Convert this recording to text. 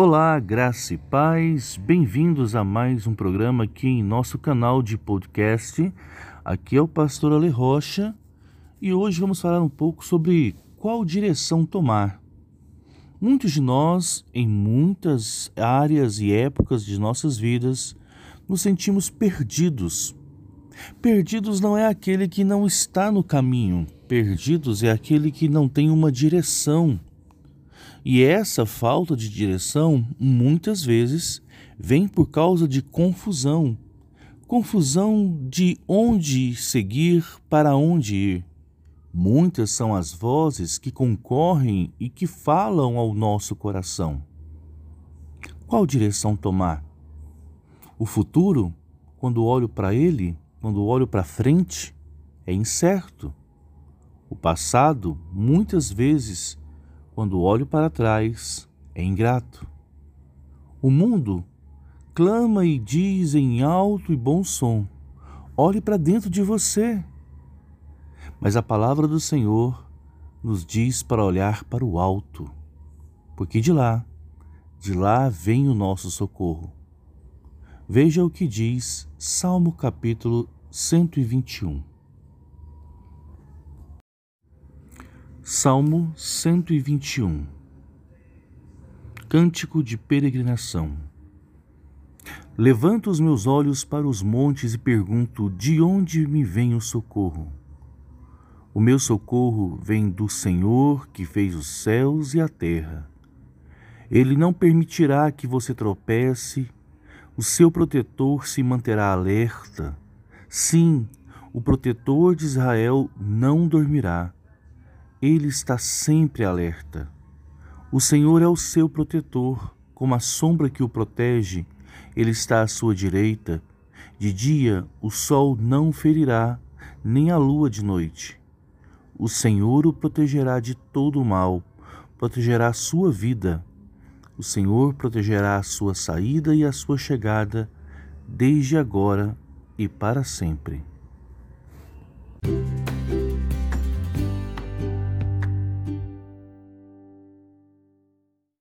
Olá, graça e paz, bem-vindos a mais um programa aqui em nosso canal de podcast. Aqui é o pastor Ale Rocha e hoje vamos falar um pouco sobre qual direção tomar. Muitos de nós, em muitas áreas e épocas de nossas vidas, nos sentimos perdidos. Perdidos não é aquele que não está no caminho, perdidos é aquele que não tem uma direção e essa falta de direção, muitas vezes, vem por causa de confusão. Confusão de onde seguir, para onde ir. Muitas são as vozes que concorrem e que falam ao nosso coração. Qual direção tomar? O futuro, quando olho para ele, quando olho para frente, é incerto. O passado, muitas vezes, quando olho para trás, é ingrato. O mundo clama e diz em alto e bom som: olhe para dentro de você. Mas a palavra do Senhor nos diz para olhar para o alto, porque de lá, de lá vem o nosso socorro. Veja o que diz Salmo capítulo 121. Salmo 121 Cântico de peregrinação Levanto os meus olhos para os montes e pergunto: de onde me vem o socorro? O meu socorro vem do Senhor que fez os céus e a terra. Ele não permitirá que você tropece, o seu protetor se manterá alerta. Sim, o protetor de Israel não dormirá ele está sempre alerta. O Senhor é o seu protetor, como a sombra que o protege, ele está à sua direita. De dia o sol não ferirá, nem a lua de noite. O Senhor o protegerá de todo o mal, protegerá a sua vida. O Senhor protegerá a sua saída e a sua chegada, desde agora e para sempre.